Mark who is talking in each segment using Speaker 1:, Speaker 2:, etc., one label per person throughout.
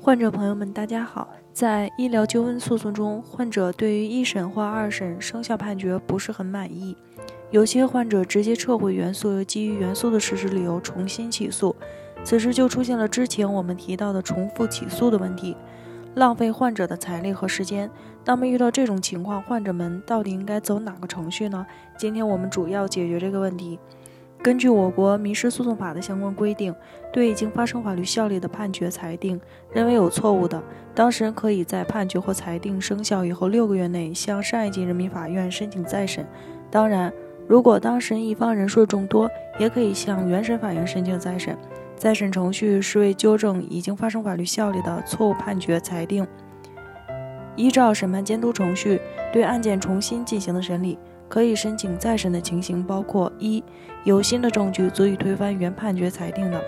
Speaker 1: 患者朋友们，大家好。在医疗纠纷诉讼中，患者对于一审或二审生效判决不是很满意，有些患者直接撤回原诉，又基于原诉的事实理由重新起诉，此时就出现了之前我们提到的重复起诉的问题，浪费患者的财力和时间。那么遇到这种情况，患者们到底应该走哪个程序呢？今天我们主要解决这个问题。根据我国民事诉讼法的相关规定，对已经发生法律效力的判决裁定认为有错误的，当事人可以在判决或裁定生效以后六个月内向上一级人民法院申请再审。当然，如果当事人一方人数众多，也可以向原审法院申请再审。再审程序是为纠正已经发生法律效力的错误判决裁定，依照审判监督程序对案件重新进行的审理。可以申请再审的情形包括：一、有新的证据足以推翻原判决裁定的；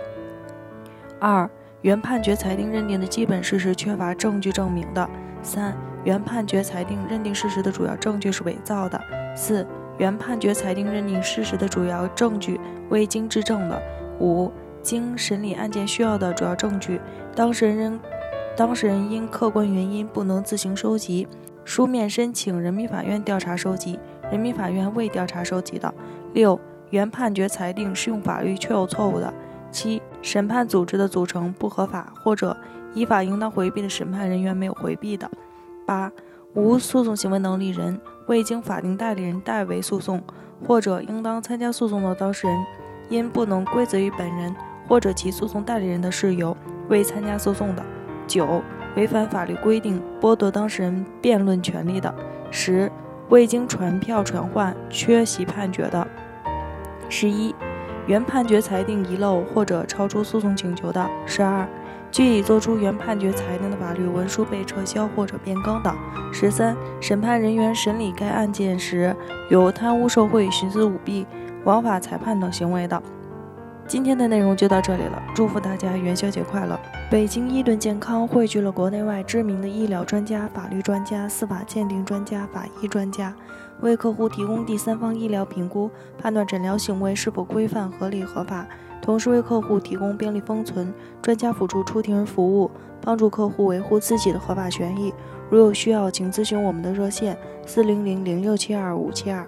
Speaker 1: 二、原判决裁定认定的基本事实缺乏证据证明的；三、原判决裁定认定事实的主要证据是伪造的；四、原判决裁定认定事实的主要证据未经质证的；五、经审理案件需要的主要证据，当事人当事人因客观原因不能自行收集，书面申请人民法院调查收集。人民法院未调查收集的；六、原判决裁定适用法律确有错误的；七、审判组织的组成不合法或者依法应当回避的审判人员没有回避的；八、无诉讼行为能力人未经法定代理人代为诉讼，或者应当参加诉讼的当事人因不能归责于本人或者其诉讼代理人的事由未参加诉讼的；九、违反法律规定剥夺当事人辩论权利的；十。未经传票传唤缺席判决的，十一；原判决裁定遗漏或者超出诉讼请求的，十二；据已作出原判决裁定的法律文书被撤销或者变更的，十三；审判人员审理该案件时有贪污受贿、徇私舞弊、枉法裁判等行为的。今天的内容就到这里了，祝福大家元宵节快乐！北京伊顿健康汇聚了国内外知名的医疗专家、法律专家、司法鉴定专家、法医专家，为客户提供第三方医疗评估，判断诊疗行为是否规范、合理、合法，同时为客户提供病历封存、专家辅助出庭服务，帮助客户维护自己的合法权益。如有需要，请咨询我们的热线：四零零零六七二五七二。